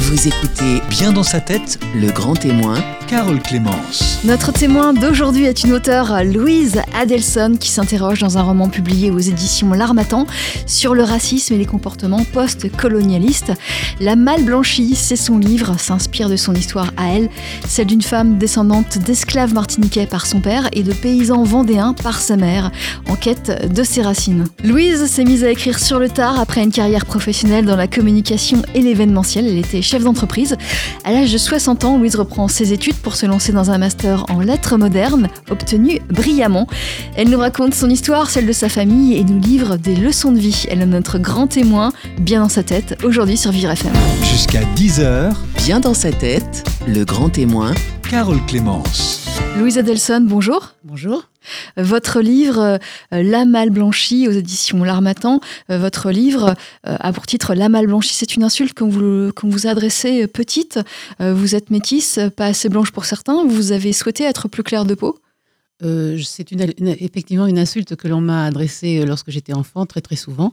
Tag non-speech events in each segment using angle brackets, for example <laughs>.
Vous écoutez Bien dans sa tête, Le Grand Témoin, Carole Clémence. Notre témoin d'aujourd'hui est une auteure, Louise Adelson, qui s'interroge dans un roman publié aux éditions L'Armatan sur le racisme et les comportements post-colonialistes. La Mal Blanchie, c'est son livre, s'inspire de son histoire à elle, celle d'une femme descendante d'esclaves martiniquais par son père et de paysans vendéens par sa mère, en quête de ses racines. Louise s'est mise à écrire sur le tard après une carrière professionnelle dans la communication et l'événementiel. Elle était chef d'entreprise. À l'âge de 60 ans, Louise reprend ses études pour se lancer dans un master en lettres modernes, obtenu brillamment. Elle nous raconte son histoire, celle de sa famille, et nous livre des leçons de vie. Elle est notre grand témoin, bien dans sa tête, aujourd'hui sur Vivre FM. Jusqu'à 10h, Bien dans sa tête, Le Grand Témoin, Carole Clémence. Louise Adelson, bonjour. Bonjour. Votre livre euh, La Malle Blanchie aux éditions L'Armatan, euh, votre livre euh, a pour titre La Malle Blanchie, c'est une insulte qu'on vous, qu'on vous a adressée euh, petite. Vous êtes métisse, pas assez blanche pour certains, vous avez souhaité être plus claire de peau c'est une, effectivement une insulte que l'on m'a adressée lorsque j'étais enfant, très très souvent.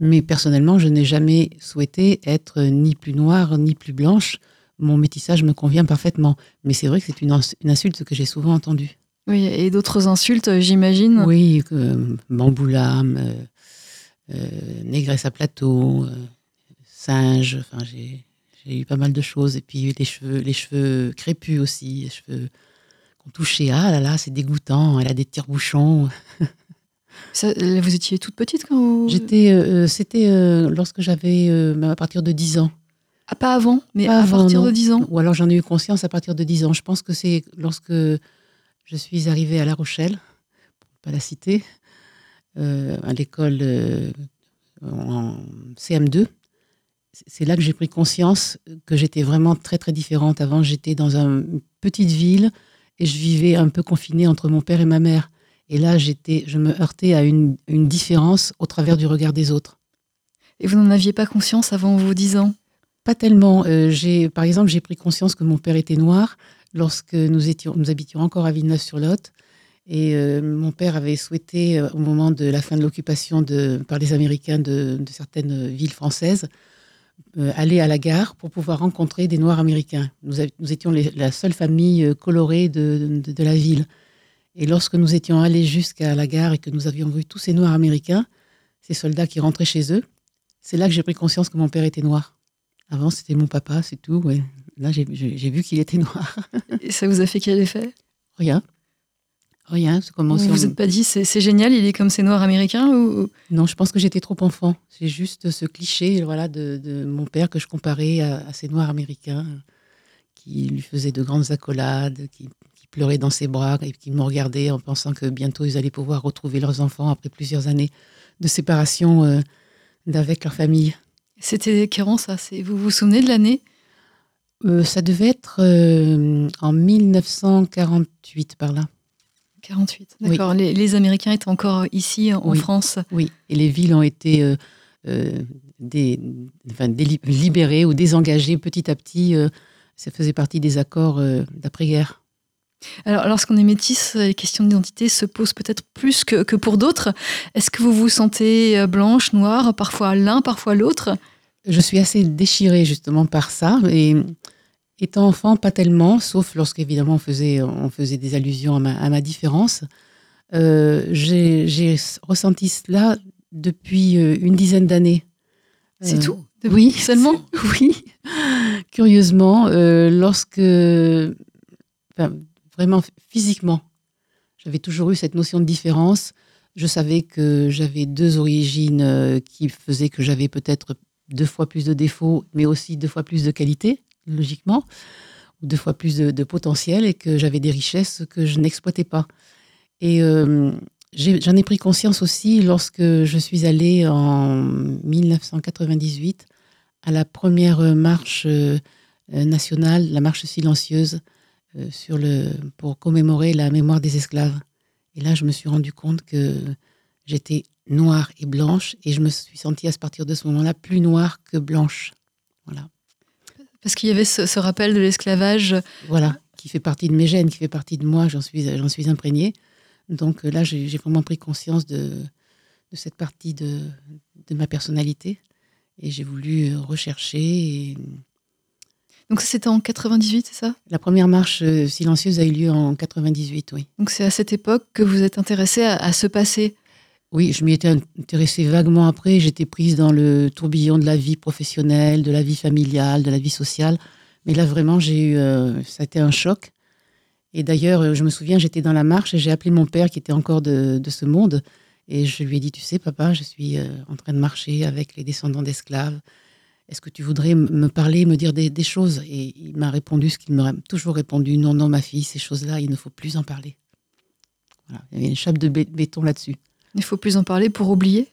Mais personnellement, je n'ai jamais souhaité être ni plus noire ni plus blanche. Mon métissage me convient parfaitement. Mais c'est vrai que c'est une insulte que j'ai souvent entendue. Oui, et d'autres insultes, euh, j'imagine. Oui, que bamboulame, euh, euh, négresse à plateau, euh, singe. Enfin, j'ai eu pas mal de choses. Et puis les cheveux, les cheveux crépus aussi, les cheveux qu'on touchait. Ah là là, c'est dégoûtant. Elle a des tire-bouchons. <laughs> Ça, euh, vous étiez toute petite quand vous... J'étais, euh, euh, c'était euh, lorsque j'avais euh, à partir de 10 ans. Ah, pas avant, mais Pas à avant, partir non. de 10 ans. Ou alors j'en ai eu conscience à partir de 10 ans. Je pense que c'est lorsque je suis arrivée à La Rochelle, pour ne pas la citer, euh, à l'école euh, en CM2. C'est là que j'ai pris conscience que j'étais vraiment très très différente. Avant, j'étais dans un- une petite ville et je vivais un peu confinée entre mon père et ma mère. Et là, j'étais, je me heurtais à une, une différence au travers du regard des autres. Et vous n'en aviez pas conscience avant vos 10 ans? Pas tellement. Euh, j'ai, par exemple, j'ai pris conscience que mon père était noir lorsque nous, étions, nous habitions encore à Villeneuve-sur-Lot. Et euh, mon père avait souhaité, euh, au moment de la fin de l'occupation par les Américains de, certaines villes françaises, euh, aller à la gare pour pouvoir rencontrer des Noirs américains. Nous, étions la seule famille colorée de, la ville. Et lorsque nous étions allés jusqu'à la gare et que nous avions vu tous ces Noirs américains, ces soldats qui rentraient chez eux, c'est là que j'ai pris conscience que mon père était noir. Avant, c'était mon papa, c'est tout. Là, j'ai- vu qu'il était noir. <laughs> Et ça vous a fait quel effet? Rien. Rien. C'est comme Vous si vous êtes pas dit c'est génial, il est comme ces noirs américains ou... Non, je pense que j'étais trop enfant. C'est juste ce cliché voilà, de, de mon père que je comparais à, à ces noirs américains qui lui faisaient de grandes accolades, qui, qui pleuraient dans ses bras et qui me regardaient en pensant que bientôt ils allaient pouvoir retrouver leurs enfants après plusieurs années de séparation euh, d'avec leur famille. C'était quand ça Vous vous souvenez de l'année? Euh, ça devait être euh, en 1948 par là. 48, Oui. d'accord. Les, les Américains étaient encore ici en Oui. France. Oui, et les villes ont été euh, euh, des, enfin, libérées ou désengagées petit à petit. euh, ça faisait partie des accords euh, d'après-guerre. Alors, lorsqu'on est métis, les questions d'identité se posent peut-être plus que, que pour d'autres. Est-ce que vous vous sentez euh, blanche, noire, parfois l'un, parfois l'autre? Je suis assez déchirée justement par ça. Et étant enfant, pas tellement, sauf lorsqu'évidemment on faisait, on faisait des allusions à ma, à ma différence. Euh, J'ai ressenti cela depuis euh, une dizaine d'années. C'est Euh, tout? Oui, <laughs> Seulement <laughs> Oui, curieusement, euh, lorsque, enfin, vraiment physiquement, j'avais toujours eu cette notion de différence. Je savais que j'avais deux origines qui faisaient que j'avais peut-être deux fois plus de défauts, mais aussi deux fois plus de qualités, logiquement, deux fois plus de, potentiel, et que j'avais des richesses que je n'exploitais pas. Et euh, j'en ai pris conscience aussi lorsque je suis allée en 1998 à la première marche euh, nationale, la marche silencieuse, euh, pour commémorer la mémoire des esclaves. Et là, je me suis rendu compte que j'étais noire et blanche, et je me suis sentie à partir de ce moment-là plus noire que blanche. Voilà. Parce qu'il y avait ce, ce rappel de l'esclavage. Voilà, qui fait partie de mes gènes, qui fait partie de moi, j'en suis, j'en suis imprégnée. Donc euh, là, j'ai vraiment pris conscience de, de cette partie de, de ma personnalité. Et j'ai voulu euh, rechercher et, Donc c'était en 98, c'est ça? La première marche euh, silencieuse a eu lieu en 98, oui. Donc c'est à cette époque que vous êtes intéressé à, à ce passé? Oui, je m'y étais intéressée vaguement après. J'étais prise dans le tourbillon de la vie professionnelle, de la vie familiale, de la vie sociale. Mais là, vraiment, j'ai eu, euh, ça a été un choc. Et d'ailleurs, euh, je me souviens, j'étais dans la marche et j'ai appelé mon père qui était encore de, ce monde. Et je lui ai dit, tu sais, papa, je suis euh, en train de marcher avec les descendants d'esclaves. Est-ce que tu voudrais me parler, me dire des, choses Et il m'a répondu ce qu'il m'a toujours répondu, non, non, ma fille, ces choses-là, il ne faut plus en parler. Voilà. Il y avait une chape de bé- béton là-dessus. Il faut plus en parler pour oublier.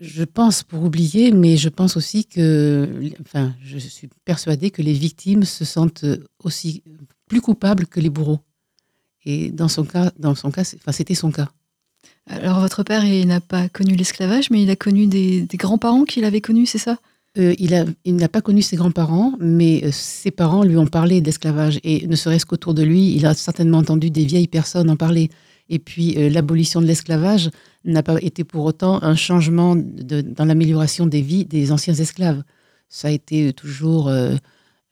Je pense pour oublier, mais je pense aussi que, enfin, je suis persuadée que les victimes se sentent aussi plus coupables que les bourreaux. Et dans son cas, dans son cas, enfin, c'était son cas. Alors votre père, il n'a pas connu l'esclavage, mais il a connu des, des grands-parents qu'il avait connus, c'est ça? Euh, il a- il n'a pas connu ses grands-parents, mais euh, ses parents lui ont parlé d'esclavage. Et ne serait-ce qu'autour de lui, il a certainement entendu des vieilles personnes en parler. Et puis, euh, l'abolition de l'esclavage n'a pas été pour autant un changement dans l'amélioration des vies des anciens esclaves. Ça a été toujours euh,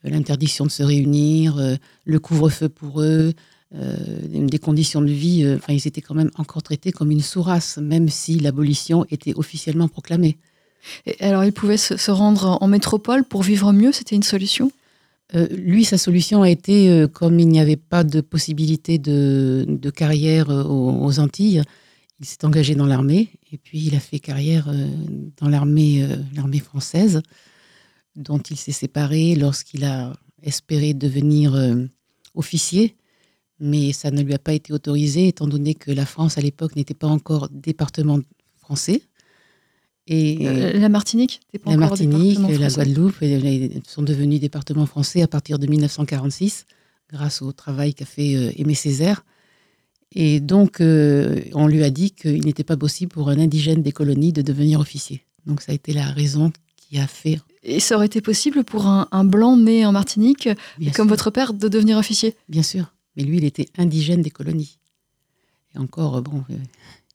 l'interdiction de se réunir, euh, le couvre-feu pour eux, euh, des conditions de vie. euh, Enfin, ils étaient quand même encore traités comme une sous-race, même si l'abolition était officiellement proclamée. Alors il pouvait se, se rendre en métropole pour vivre mieux, c'était une solution? Euh, lui, sa solution a été, euh, comme il n'y avait pas de possibilité de, carrière euh, aux, Antilles, il s'est engagé dans l'armée et puis il a fait carrière dans l'armée française, dont il s'est séparé lorsqu'il a espéré devenir officier, mais ça ne lui a pas été autorisé étant donné que la France à l'époque n'était pas encore département français. Et Euh, La Martinique pas la Martinique, département la. Guadeloupe sont devenus départements français à partir de 1946, grâce au travail qu'a fait euh, Aimé Césaire. Et donc, euh, on lui a dit qu'il n'était pas possible pour un indigène des colonies de devenir officier. Donc, ça a été la raison qui a fait, Et ça aurait été possible pour un, un blanc né en Martinique, bien, comme sûr, votre père, de devenir officier? Bien sûr. Mais lui, il était indigène des colonies. Et encore, bon, euh,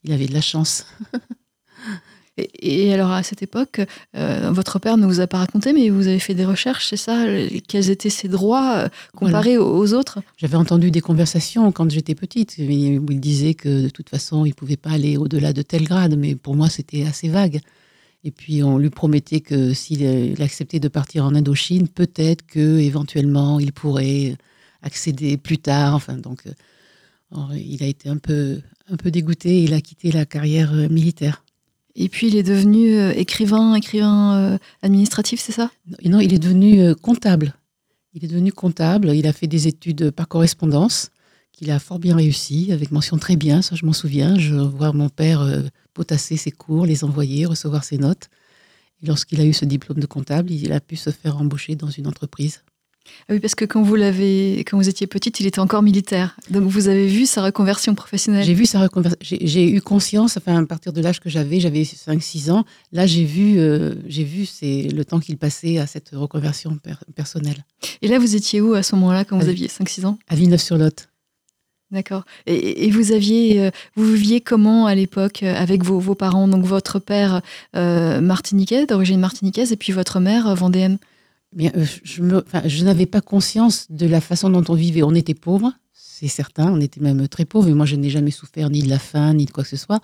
il avait de la chance. <laughs> et, et alors à cette époque, euh, votre père ne vous a pas raconté, mais vous avez fait des recherches, c'est ça Quels étaient ses droits euh, comparés aux, aux autres? J'avais entendu des conversations quand j'étais petite où il disait que de toute façon, il ne pouvait pas aller au-delà de tel grade, mais pour moi, c'était assez vague. Et puis, on lui promettait que s'il euh, acceptait de partir en Indochine, peut-être que éventuellement il pourrait accéder plus tard. Enfin, donc, il a été un peu, un peu dégoûté. Il a quitté la carrière militaire. Et puis il est devenu euh, écrivain, écrivain euh, administratif, c'est ça? Non, il est devenu euh, comptable. Il est devenu comptable. Il a fait des études par correspondance qu'il a fort bien réussi, avec mention très bien, ça je m'en souviens. Je vois mon père potasser ses cours, les envoyer, recevoir ses notes. Et lorsqu'il a eu ce diplôme de comptable, il a pu se faire embaucher dans une entreprise. Ah oui, parce que quand vous l'avez, quand vous étiez petite, il était encore militaire. Donc vous avez vu sa reconversion professionnelle? J'ai vu sa reconversion. J'ai eu conscience, enfin, à partir de l'âge que j'avais, j'avais 5-6 ans, là j'ai vu, euh, j'ai vu c'est le temps qu'il passait à cette reconversion per- personnelle. Et là, vous étiez où à ce moment-là, quand vous aviez 5-6 ans? À Villeneuve-sur-Lot. D'accord. Et, et vous aviez, euh, vous viviez comment à l'époque euh, avec vos, vos parents? Donc votre père euh, martiniquais, d'origine martiniquaise, et puis votre mère vendéenne. Euh, je, n'avais pas conscience de la façon dont on vivait. On était pauvres, c'est certain, on était même très pauvres. Et moi, je n'ai jamais souffert ni de la faim, ni de quoi que ce soit.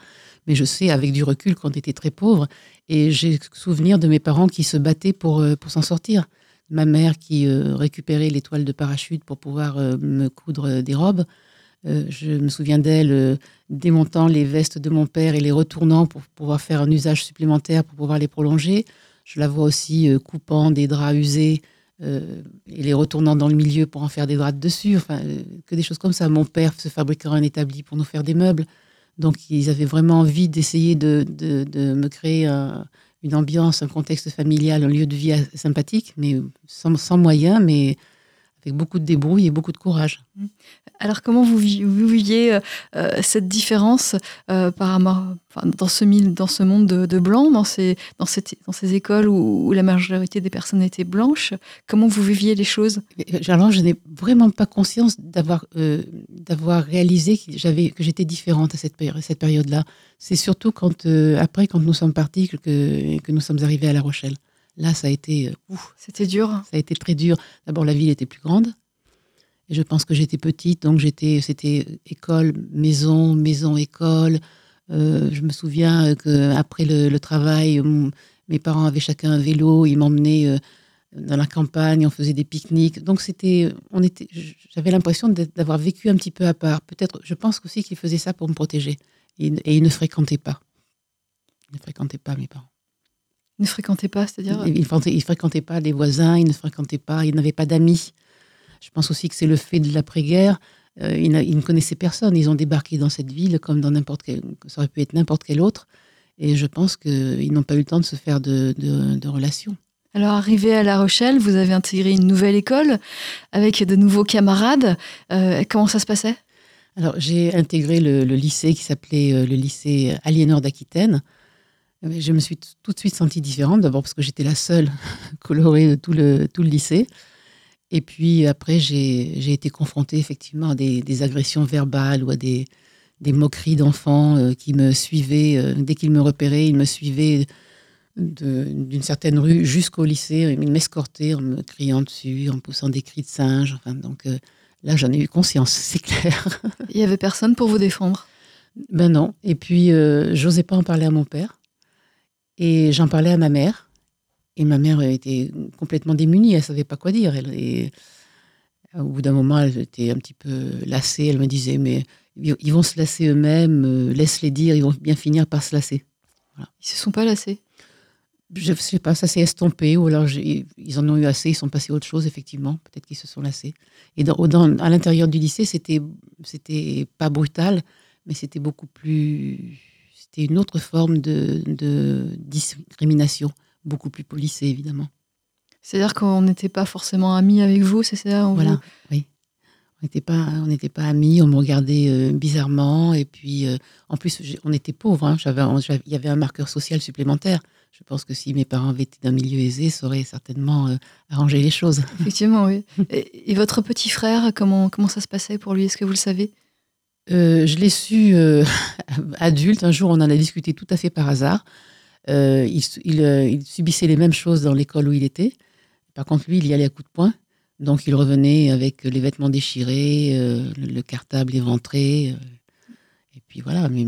Mais je sais, avec du recul, qu'on était très pauvres. Et j'ai souvenir de mes parents qui se battaient pour, euh, pour s'en sortir. Ma mère qui euh, récupérait les toiles de parachute pour pouvoir me coudre des robes. Je me souviens d'elle démontant les vestes de mon père et les retournant pour pouvoir faire un usage supplémentaire, pour pouvoir les prolonger. Je la vois aussi euh, coupant des draps usés euh, et les retournant dans le milieu pour en faire des draps de dessus. Enfin, euh, que des choses comme ça. Mon père se fabriquait un établi pour nous faire des meubles. Donc, ils avaient vraiment envie d'essayer de, de- me créer un- une ambiance, un contexte familial, un lieu de vie sympathique, mais sans, sans moyens, mais avec beaucoup de débrouille et beaucoup de courage. Alors comment vous, vi- vous viviez euh, euh, cette différence euh, par rapport- enfin, dans, ce, mille- dans ce monde de, de blancs, dans ces, dans, cette- dans ces écoles où, où la majorité des personnes étaient blanches? Comment vous viviez les choses? Alors, je n'ai vraiment pas conscience d'avoir euh, d'avoir réalisé que j'avais que j'étais différente à cette, péri- cette période-là. C'est surtout quand après, quand nous sommes partis, que, que nous sommes arrivés à La Rochelle. Là, ça a été, euh, C'était dur. ça a été très dur. D'abord, la ville était plus grande. Et je pense que j'étais petite, donc j'étais, c'était école, maison, maison, école. Euh, je me souviens qu'après le, le travail, mon- mes parents avaient chacun un vélo, ils m'emmenaient euh, dans la campagne, on faisait des pique-niques. Donc c'était, on était, j'avais l'impression d'avoir vécu un petit peu à part. Peut-être, je pense aussi qu'ils faisaient ça pour me protéger. Et, et ils ne fréquentaient pas. Ils ne fréquentaient pas mes parents. Ne fréquentez pas, c'est-à-dire. Ils ne fréquentaient, ils fréquentaient pas les voisins, ils ne fréquentaient pas, ils n'avaient pas d'amis. Je pense aussi que c'est le fait de l'après-guerre. Euh, ils, ils ne connaissaient personne. Ils ont débarqué dans cette ville comme dans n'importe quel, ça aurait pu être n'importe quel autre. Et je pense qu'ils n'ont pas eu le temps de se faire de, de- de relations. Alors, arrivé à La Rochelle, vous avez intégré une nouvelle école avec de nouveaux camarades. Euh, comment ça se passait? Alors, j'ai intégré le, le lycée qui s'appelait euh, le lycée Aliénor d'Aquitaine. Euh, Je me suis tout de suite sentie différente, d'abord parce que j'étais la seule <laughs> colorée de tout le, tout le lycée. Et puis après, j'ai été confrontée effectivement à des, des agressions verbales ou à des, des moqueries d'enfants euh, qui me suivaient. euh, dès qu'ils me repéraient, ils me suivaient d'une certaine rue jusqu'au lycée. Ils m'escortaient en me criant dessus, en poussant des cris de singe. Enfin, donc euh, là, j'en ai eu conscience, <laughs> c'est clair. Il y avait personne pour vous défendre? Ben non. Et puis, euh, j'osais pas en parler à mon père. Et j'en parlais à ma mère. Et ma mère était complètement démunie. Elle savait pas quoi dire. Elle, et au bout d'un moment, elle était un petit peu lassée. Elle me disait, mais ils vont se lasser eux-mêmes. euh, Laisse-les dire. Ils vont bien finir par se lasser. Ils se sont pas lassés? Je sais pas, ça s'est estompé. Ou alors, ils en ont eu assez. Ils sont passés à autre chose, effectivement. Peut-être qu'ils se sont lassés. Et dans, dans- à l'intérieur du lycée, c'était pas brutal, mais c'était beaucoup plus. C'était une autre forme de, de discrimination, beaucoup plus policée, évidemment. C'est-à-dire qu'on n'était pas forcément amis avec vous, c'est ça on Voilà, vous- oui. On n'était pas, on n'était pas amis, on me regardait euh, bizarrement, et puis euh, en plus, on était pauvres. hein. J'avais- il y avait un marqueur social supplémentaire. Je pense que si mes parents avaient été d'un milieu aisé, ça aurait certainement euh, arrangé les choses. Effectivement, oui. Et, et votre petit frère, comment, comment ça se passait pour lui? Est-ce que vous le savez? Euh, je l'ai su euh, <laughs> adulte. Un jour, on en a discuté tout à fait par hasard. Euh, il, su- il, il subissait les mêmes choses dans l'école où il était. Par contre, lui, il y allait à coups de poing. Donc, il revenait avec les vêtements déchirés, le, le cartable éventré. et puis voilà, mais,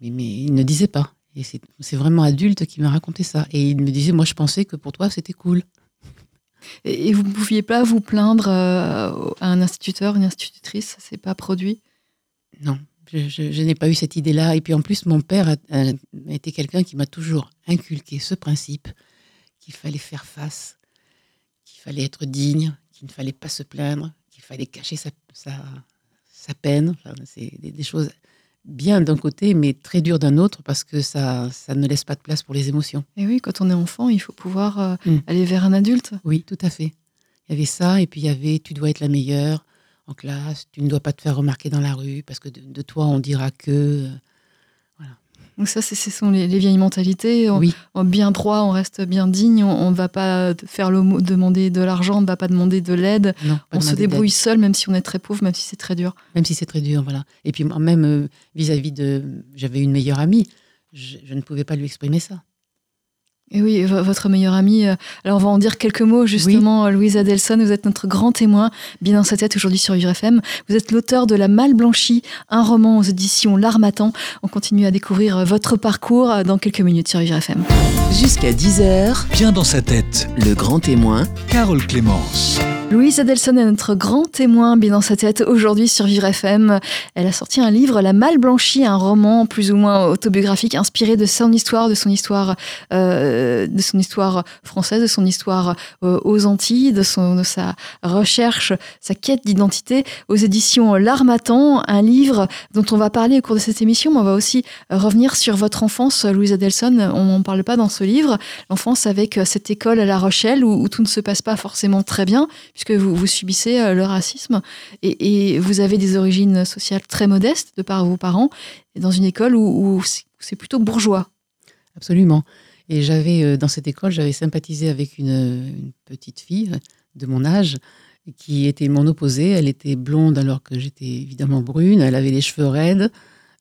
mais, il ne disait pas. Et c'est vraiment adulte qui m'a raconté ça. Et il me disait, moi, je pensais que pour toi, c'était cool. et, vous ne pouviez pas vous plaindre à un instituteur, une institutrice? Ça s'est pas produit? Non, je, je- je n'ai pas eu cette idée-là. Et puis en plus, mon père a, a été quelqu'un qui m'a toujours inculqué ce principe qu'il fallait faire face, qu'il fallait être digne, qu'il ne fallait pas se plaindre, qu'il fallait cacher sa, sa, sa peine. Enfin, c'est des, des choses bien d'un côté, mais très dures d'un autre, parce que ça, ça ne laisse pas de place pour les émotions. Et oui, quand on est enfant, il faut pouvoir euh, Mm. aller vers un adulte. Oui, tout à fait. Il y avait ça, et puis il y avait tu dois être la meilleure en classe, tu ne dois pas te faire remarquer dans la rue, parce que de, de toi, on dira que... Donc ça, ce sont les, les vieilles mentalités. On, Oui, on- bien droit, on reste bien digne. On ne va pas faire le demander de l'argent, on ne va pas demander de l'aide. On se débrouille seul, même si on est très pauvre, même si c'est très dur. même si c'est très dur, voilà. Et puis même euh, vis-à-vis de, j'avais une meilleure amie, je, je ne pouvais pas lui exprimer ça. Et oui, vo- votre meilleure amie. euh, Alors, on va en dire quelques mots, justement. euh, Louise Adelson, vous êtes notre grand témoin, bien dans sa tête aujourd'hui sur Vivre FM. Vous êtes l'auteur de La Malle Blanchie, un roman aux éditions L'Armatan. On continue à découvrir euh, votre parcours euh, dans quelques minutes sur Vivre FM. Jusqu'à 10h, Bien dans sa tête, le grand témoin Carole Clémence. Louise Adelson est notre grand témoin, bien dans sa tête, aujourd'hui sur Vivre FM. Elle a sorti un livre, La Malle Blanchie, un roman plus ou moins autobiographique inspiré de son histoire, de son histoire, euh, de son histoire française, de son histoire euh, aux Antilles, de, son, de sa recherche, sa quête d'identité aux éditions L'Armatan, un livre dont on va parler au cours de cette émission, mais on va aussi revenir sur votre enfance, Louise Adelson. On n'en parle pas dans ce livre. L'enfance avec cette école à La Rochelle où tout ne se passe pas forcément très bien puisque vous, vous subissez euh, le racisme et, vous avez des origines sociales très modestes de par vos parents, dans une école où, c'est- plutôt bourgeois. Absolument. Et j'avais, euh, dans cette école, j'avais sympathisé avec une, petite fille euh, de mon âge qui était mon opposée. Elle était blonde alors que j'étais évidemment brune. Elle avait les cheveux raides.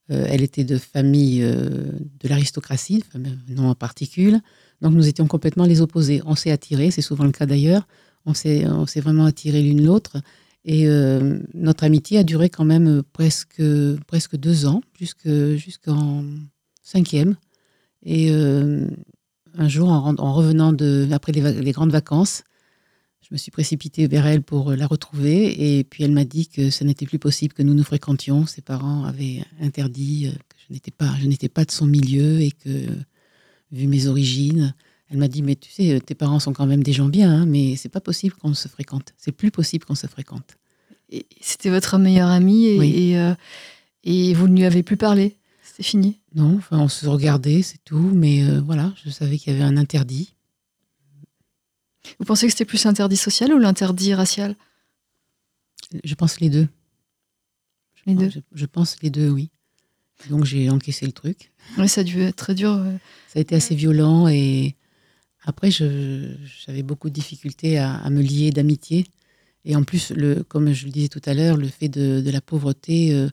Elle était de famille de l'aristocratie, non en particule. Donc nous étions complètement les opposés. On s'est attirés, c'est souvent le cas d'ailleurs. On s'est, vraiment attirés l'une l'autre. Et euh, notre amitié a duré quand même presque, presque deux ans, jusque, jusqu'en cinquième. Et euh, un jour, en, en revenant de, après les, grandes vacances, je me suis précipitée vers elle pour la retrouver. Et puis elle m'a dit que ce n'était plus possible que nous nous fréquentions. Ses parents avaient interdit que je n'étais pas, je n'étais pas de son milieu et que, vu mes origines, elle m'a dit, mais tu sais, tes parents sont quand même des gens bien, hein, mais c'est pas possible qu'on se fréquente. C'est plus possible qu'on se fréquente. C'était votre meilleure amie et, oui. et, euh, et, vous ne lui avez plus parlé. C'était fini. Non, enfin, on se regardait, c'est tout. Mais euh, voilà, je savais qu'il y avait un interdit. Vous pensez que c'était plus l'interdit social ou l'interdit racial? Je pense les deux. Les deux. Je, je, pense les deux, oui. Donc j'ai encaissé le truc. Oui, ça a dû être très dur. Ouais. Ça a été assez violent et après, j'avais beaucoup de difficultés à, à me lier d'amitié. Et en plus, le, comme je le disais tout à l'heure, le fait de, de la pauvreté, euh,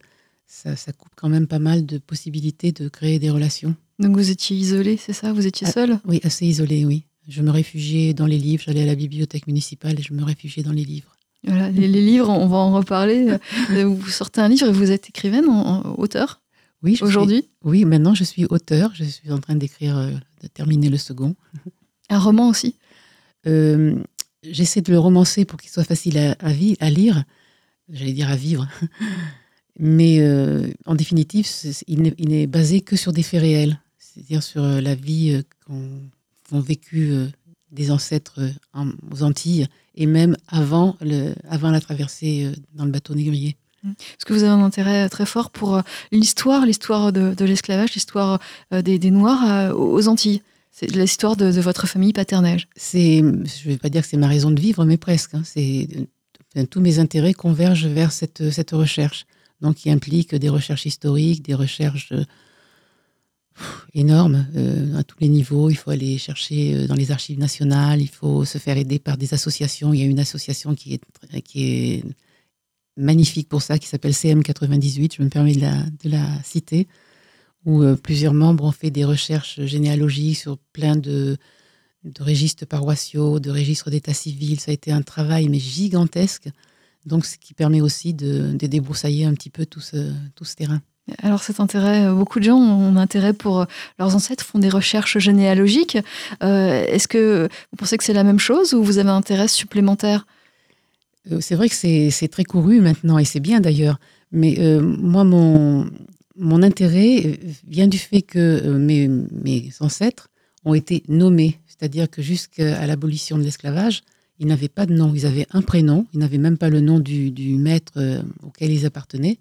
ça, ça, coupe quand même pas mal de possibilités de créer des relations. Donc vous étiez isolé, c'est ça? Vous étiez seul? ah, Oui, assez isolé, oui. Je me réfugiais dans les livres, j'allais à la bibliothèque municipale et je me réfugiais dans les livres. Voilà, les, les livres, on va en reparler. <laughs> vous sortez un livre et vous êtes écrivaine, en, en auteur? Oui, aujourd'hui? Oui, maintenant je suis auteur. Je suis en train d'écrire, euh, de terminer le second. <laughs> Un roman aussi euh, J'essaie de le romancer pour qu'il soit facile à, lire. J'allais dire à vivre. <laughs> Mais euh, en définitive, il n'est basé que sur des faits réels, c'est-à-dire sur euh, la vie qu'ont vécu des ancêtres aux Antilles et même avant, le, avant la traversée dans le bateau négrier. Est-ce que vous avez un intérêt très fort pour l'histoire, l'histoire de, l'esclavage, l'histoire des, Noirs aux Antilles? C'est l'histoire de, votre famille paternelle. C'est, je ne vais pas dire que c'est ma raison de vivre, mais presque. Hein. C'est tous mes intérêts convergent vers cette, cette recherche donc qui implique des recherches historiques, des recherches euh, pff, énormes euh, à tous les niveaux. Il faut aller chercher euh, dans les archives nationales, il faut se faire aider par des associations. Il y a une association qui est, magnifique pour ça, qui s'appelle CM98, je me permets de la citer, où euh, plusieurs membres ont fait des recherches généalogiques sur plein de, de registres paroissiaux, de registres d'état civil. Ça a été un travail mais gigantesque. Donc, ce qui permet aussi de, de débroussailler un petit peu tout ce, tout ce terrain. Alors cet intérêt, beaucoup de gens ont intérêt pour leurs ancêtres, font des recherches généalogiques. Euh, Est-ce que vous pensez que c'est la même chose ou vous avez un intérêt supplémentaire? Euh, C'est vrai que c'est très couru maintenant et c'est bien d'ailleurs. Mais euh, moi, mon, mon intérêt vient du fait que euh, mes, ancêtres ont été nommés. C'est-à-dire que jusqu'à l'abolition de l'esclavage, ils n'avaient pas de nom, ils avaient un prénom, ils n'avaient même pas le nom du, du maître euh, auquel ils appartenaient,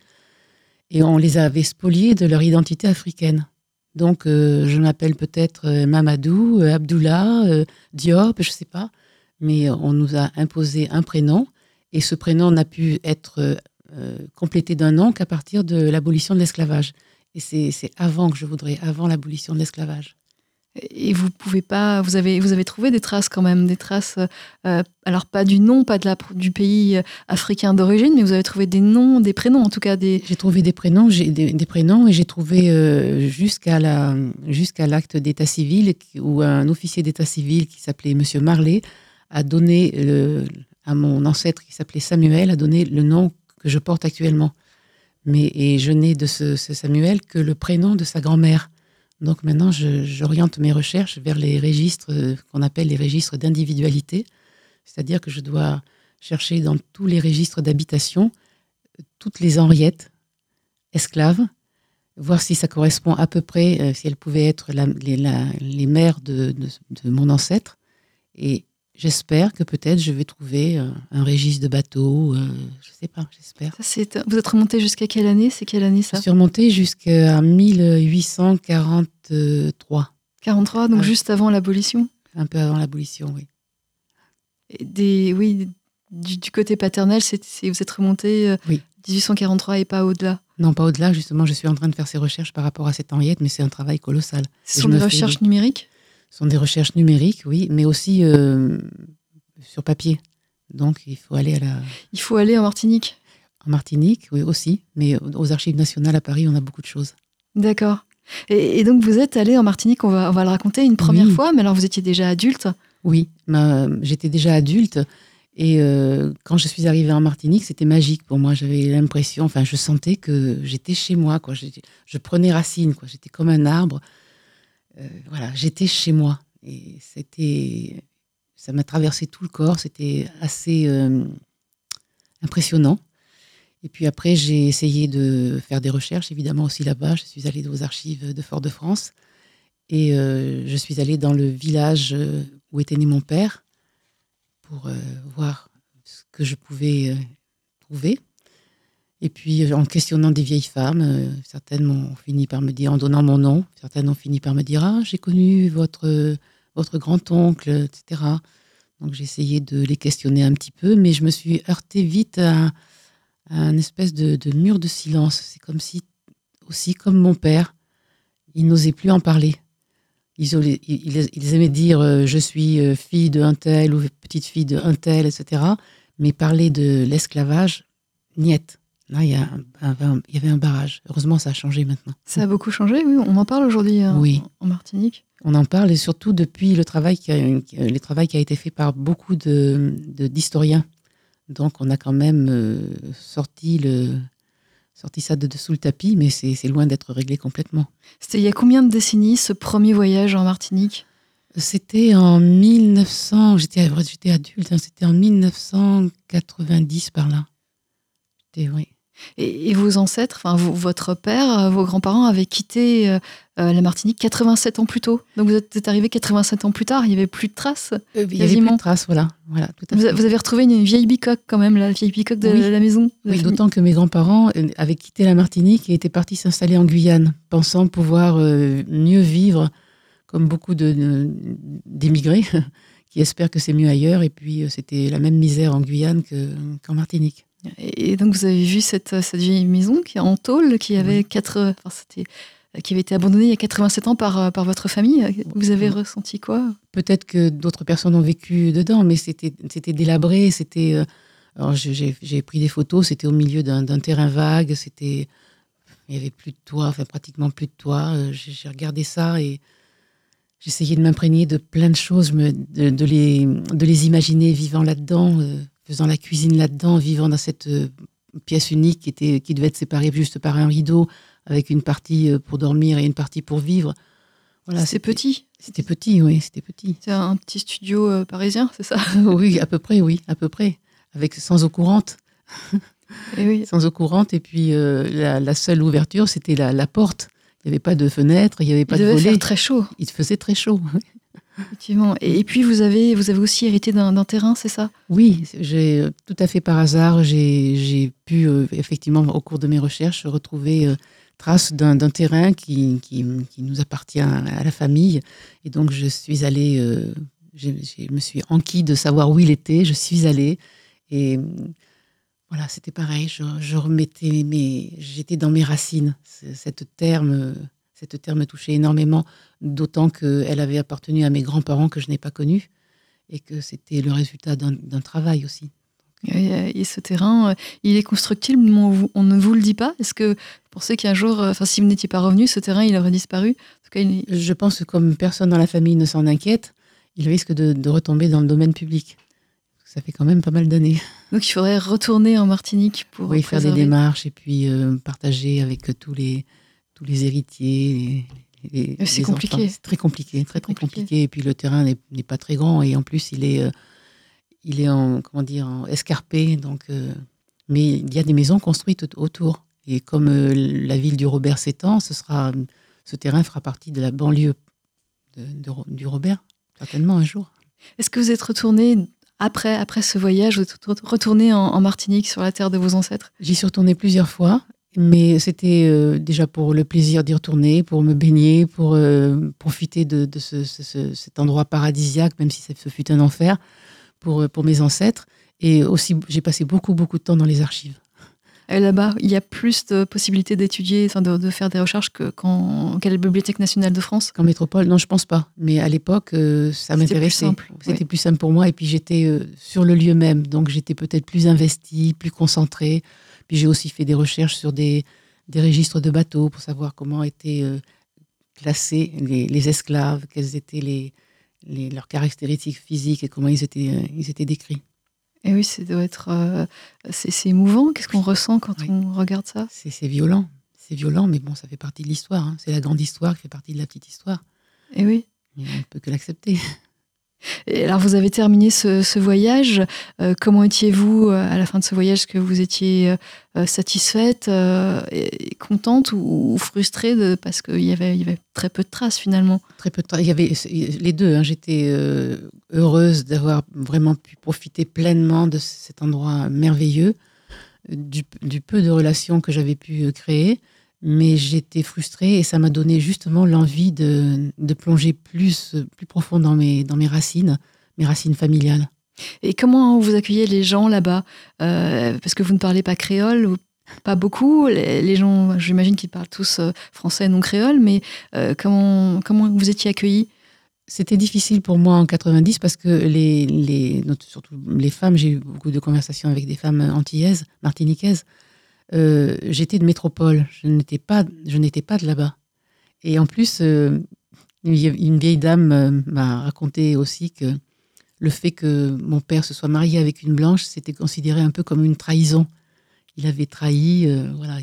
et on les avait spoliés de leur identité africaine. Donc, euh, je m'appelle peut-être Mamadou, Abdullah, Diop, je ne sais pas, mais on nous a imposé un prénom, et ce prénom n'a pu être euh, complété d'un nom qu'à partir de l'abolition de l'esclavage. Et c'est avant que je voudrais, avant l'abolition de l'esclavage et vous pouvez pas vous avez vous avez trouvé des traces quand même des traces euh, alors pas du nom pas de la du pays africain d'origine mais vous avez trouvé des noms des prénoms en tout cas des j'ai trouvé des prénoms j'ai des, des, prénoms et j'ai trouvé euh, jusqu'à la jusqu'à l'acte d'état civil où un officier d'état civil qui s'appelait monsieur Marley a donné le, à mon ancêtre qui s'appelait Samuel a donné le nom que je porte actuellement. Mais et je n'ai de ce, Samuel que le prénom de sa grand-mère. Donc maintenant, j'oriente mes recherches vers les registres euh, qu'on appelle les registres d'individualité, c'est-à-dire que je dois chercher dans tous les registres d'habitation toutes les Henriettes esclaves, voir si ça correspond à peu près, euh, si elles pouvaient être les, mères de, de, de, mon ancêtre. Et j'espère que peut-être je vais trouver euh, un registre de bateau, euh, je sais pas, j'espère. Vous êtes remonté jusqu'à quelle année? C'est quelle année ça? Je suis remonté jusqu'à 1843. 43, donc ah. juste avant l'abolition? Un peu avant l'abolition, oui. Des, oui, du, du côté paternel, vous êtes remonté euh, oui. 1843 et pas au-delà? Non, pas au-delà, justement, je suis en train de faire ces recherches par rapport à cette Henriette, mais c'est un travail colossal. Ce sont des recherches numériques? Sont des recherches numériques, oui, mais aussi euh, sur papier. Donc, il faut aller à la... Il faut aller en Martinique En Martinique, oui, aussi, mais aux archives nationales à Paris, on a beaucoup de choses. D'accord. Et, et donc vous êtes allé en Martinique, on va, on va le raconter une première Oui. fois, mais alors vous étiez déjà adulte. Oui, j'étais déjà adulte et euh, quand je suis arrivée en Martinique, c'était magique pour moi. J'avais l'impression, enfin, je sentais que j'étais chez moi, quoi. J'étais- Je prenais racine, quoi. J'étais comme un arbre. Euh, voilà, j'étais chez moi et c'était, ça m'a traversé tout le corps. C'était assez euh, impressionnant. Et puis après, j'ai essayé de faire des recherches, évidemment aussi là-bas. Je suis allée aux archives de Fort-de-France et euh, je suis allée dans le village où était né mon père pour voir ce que je pouvais trouver. Et puis euh, en questionnant des vieilles femmes, euh, certaines m'ont fini par me dire, en donnant mon nom, certaines ont fini par me dire Ah, j'ai connu votre, votre grand-oncle, etc. Donc j'ai essayé de les questionner un petit peu, mais je me suis heurtée vite à, à un espèce de, mur de silence. C'est comme si, aussi comme mon père, il n'osait plus en parler. Ils, aimaient dire euh, je suis fille de un tel ou petite fille de un tel, etc. Mais parler de l'esclavage, niette. Là, il y, a un- un- il y avait un barrage. Heureusement, ça a changé maintenant. Ça a beaucoup changé, oui. On en parle aujourd'hui euh, Oui. en Martinique. On en parle et surtout depuis le travail qui a, le travail qui a été fait par beaucoup de de- d'historiens. Donc, on a quand même euh, sorti, le, sorti ça de dessous le tapis, mais c'est loin d'être réglé complètement. C'était il y a combien de décennies ce premier voyage en Martinique? C'était en 1900, j'étais adulte, hein, c'était en 1990 par là. Oui. Et, et vos ancêtres, enfin votre père, euh, vos grands-parents avaient quitté euh, euh, la Martinique 87 ans plus tôt. Donc vous êtes, arrivé 87 ans plus tard, il n'y avait plus de traces. Il y avait plus Quasiment. de traces, voilà. voilà tout à Vous, fait. a- vous avez retrouvé une vieille bicoque quand même, la vieille bicoque de Oui. la maison. Oui, d'autant que mes grands-parents euh, avaient quitté la Martinique et étaient partis s'installer en Guyane, pensant pouvoir euh, mieux vivre, comme beaucoup d'émigrés <laughs> qui espèrent que c'est mieux ailleurs. Et puis, euh, c'était la même misère en Guyane que- qu'en Martinique. Et, donc vous avez vu cette, cette vieille maison qui est en tôle, qui avait Oui. quatre, enfin, c'était, qui avait été abandonnée il y a 87 ans par, euh, par votre famille. Vous avez Oui. ressenti quoi? Peut-être que d'autres personnes ont vécu dedans, mais c'était délabré. C'était. euh, alors j'ai- pris des photos. C'était au milieu d'un terrain vague. C'était. Il y avait plus de toit, enfin pratiquement plus de toit. Euh, J'ai regardé ça et j'essayais de m'imprégner de plein de choses, de, de les de les imaginer vivant là-dedans, euh, faisant la cuisine là-dedans, vivant dans cette euh, pièce unique qui était qui devait être séparée juste par un rideau, avec une partie euh, pour dormir et une partie pour vivre. Voilà, C'est petit. C'était petit, oui, c'était petit. C'est un petit studio euh, parisien, c'est ça? <laughs> Oui, à peu près, oui, à peu près. Avec sans eau courante, <laughs> Et oui. sans eau courante. Et puis euh, la, la seule ouverture, c'était la, la porte. Il n'y avait pas de fenêtre, il n'y avait Il pas de volet. faire très chaud, Il faisait très chaud. Effectivement. Et, puis vous avez, vous avez aussi hérité d'un terrain, c'est ça? Oui, j'ai euh, tout à fait par hasard, j'ai pu euh, effectivement au cours de mes recherches retrouver euh, trace d'un terrain qui, qui, nous appartient à la famille. Et donc je suis allée, euh, je me suis enquis de savoir où il était. Je suis allée et voilà, c'était pareil. Je, je remettais mes, j'étais dans mes racines. Cette terre me, cette terre me touchait énormément, d'autant qu'elle avait appartenu à mes grands-parents que je n'ai pas connus et que c'était le résultat d'un travail aussi. Et, et ce terrain, euh, il est constructible, mais on, ne vous le dit pas. Est-ce que vous pensez qu'un jour, euh, enfin, si vous n'étiez pas revenu, ce terrain, il aurait disparu? En tout cas, il- Je pense que comme personne dans la famille ne s'en inquiète, il risque de, de retomber dans le domaine public. Ça fait quand même pas mal d'années. Donc, il faudrait retourner en Martinique pour Oui, faire des démarches et puis euh, partager avec tous les, tous les héritiers. les- c'est compliqué. C'est très compliqué, très très compliqué. compliqué. Et puis le terrain n'est pas très grand et en plus il est, euh, il est en comment dire en escarpé. Donc, euh, mais il y a des maisons construites au- autour. Et comme euh, la ville du Robert s'étend, ce sera, ce terrain fera partie de la banlieue de- de Ro- du Robert certainement un jour. Est-ce que vous êtes retourné après, après ce voyage, vous êtes retourné en, en Martinique, sur la terre de vos ancêtres? J'y suis retournée plusieurs fois, mais c'était euh, déjà pour le plaisir d'y retourner, pour me baigner, pour euh, profiter de, de ce- ce- ce- cet endroit paradisiaque, même si ce fut un enfer, pour, euh, pour mes ancêtres. Et aussi, j'ai passé beaucoup, beaucoup de temps dans les archives. Et Là-bas, il y a plus de possibilités d'étudier, de, de faire des recherches que qu'en qu'à la Bibliothèque nationale de France? Qu'en métropole, non, je pense pas. Mais à l'époque, euh, ça C'était plus m'intéressait. simple, C'était oui. plus simple pour moi. Et puis j'étais sur le lieu même, donc j'étais peut-être plus investie, plus concentrée. Puis j'ai aussi fait des recherches sur des, des registres de bateaux pour savoir comment était, euh, classer les, les esclaves, quelles étaient les, les- leurs caractéristiques physiques et comment ils étaient, euh, ils étaient décrits. Et oui, ça doit être. euh, c'est c'est émouvant. Qu'est-ce qu'on ressent quand Oui. on regarde ça? C'est c'est violent, c'est violent, mais bon, ça fait partie de l'histoire. hein. C'est la grande histoire qui fait partie de la petite histoire. Et oui. Et on ne peut que l'accepter. <laughs> Alors, vous avez terminé ce, voyage. Euh, comment étiez-vous euh, à la fin de ce voyage? Est-ce que vous étiez euh, satisfaite, et, contente ou, frustrée de, parce qu'il y avait, très peu de traces finalement? Très peu de temps. Il y avait les deux. hein. J'étais heureuse d'avoir vraiment pu profiter pleinement de cet endroit merveilleux, du, peu de relations que j'avais pu créer. Mais j'étais frustrée et ça m'a donné justement l'envie de, de plonger plus, plus profond dans mes, dans mes racines, mes racines familiales. Et comment vous accueillez les gens là-bas? Euh, Parce que vous ne parlez pas créole ou pas beaucoup. Les, les gens, j'imagine qu'ils parlent tous euh, français, non créole, mais euh, comment, comment vous étiez accueillis? C'était difficile pour moi en 90 parce que les, les surtout les femmes, j'ai eu beaucoup de conversations avec des femmes antillaises, martiniquaises. Euh, J'étais de métropole, je n'étais pas, je n'étais pas de là-bas. Et en plus, euh, une vieille dame euh, m'a raconté aussi que le fait que mon père se soit marié avec une blanche, c'était considéré un peu comme une trahison. Il avait trahi, voilà,